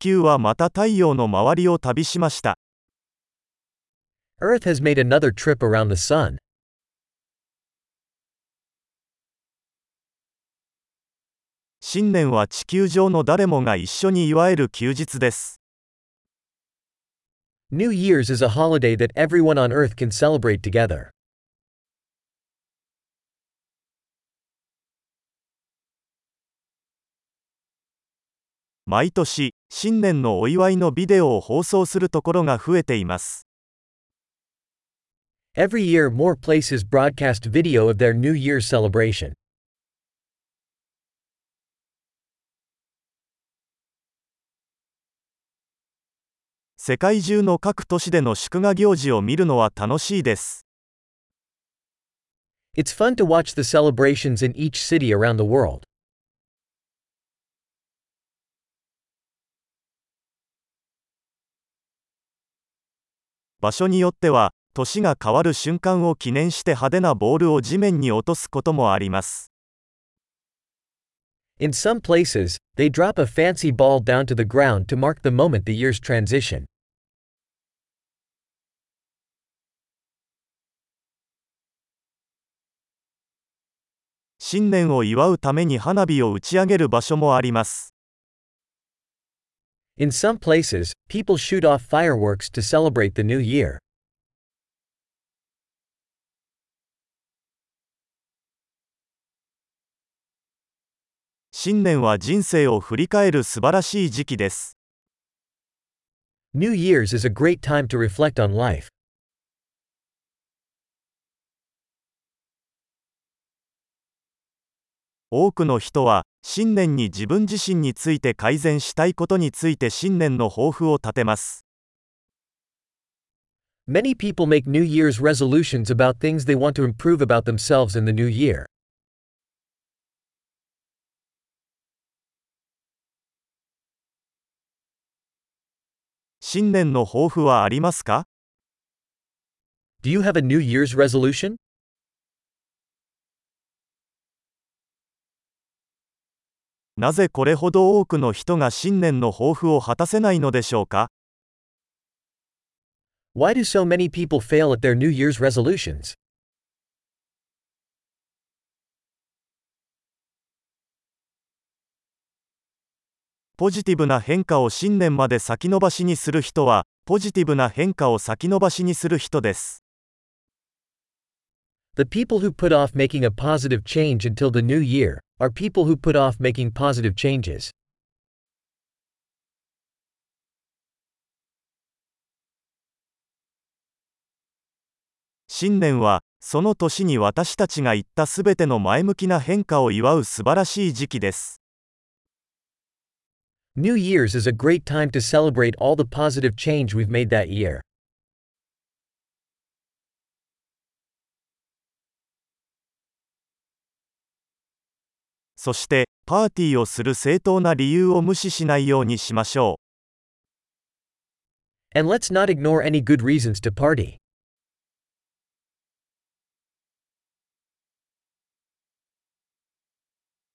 球はまた太陽の周りを旅しました。Earth has made another trip around the sun. 新年は地球上の誰もが一緒に祝える休日です。New Year's is a holiday that everyone on Earth can celebrate together. 毎年、新年のお祝いのビデオを放送するところが増えています。Every year, more places broadcast video of their New Year's celebration. 世界中の各都市での祝賀行事を見るのは楽しいです。It's fun to watch the celebrations in each city around the world. 場所によっては、年が変わる瞬間を記念して派手なボールを地面に落とすこともあります。In some places, they drop a fancy ball down to the ground to mark the moment the year's transition. 新年を祝うために花火を打ち上げる場所もあります。In some places, people shoot off fireworks to celebrate the new year. 新年は人生を振り返る素晴らしい時期です。New Year's is a great time to reflect on life. 多くの人は、新年に自分自身について改善したいことについて新年の抱負を立てます。Many people make New Year's resolutions about things they want to improve about themselves in the new year. 新年の抱負はありますか Do you have a New Year's resolution? なぜこれほど多くの人が新年の抱負を果たせないのでしょうか Why do so many people fail at their New Year's resolutions? ポジティブな変化を新年まで先延ばしにする人は、ポジティブな変化を先延ばしにする人です。The people who put off making a positive change until the new year are people who put off making positive changes. 新年は、その年に私たちが言ったすべての前向きな変化を祝う素晴らしい時期です。New Year's is a great time to celebrate all the positive change we've made that year. そして、パーティーをする正当な理由を無視しないようにしましょう。And let's not ignore any good reasons to party.